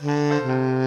Mm-hmm.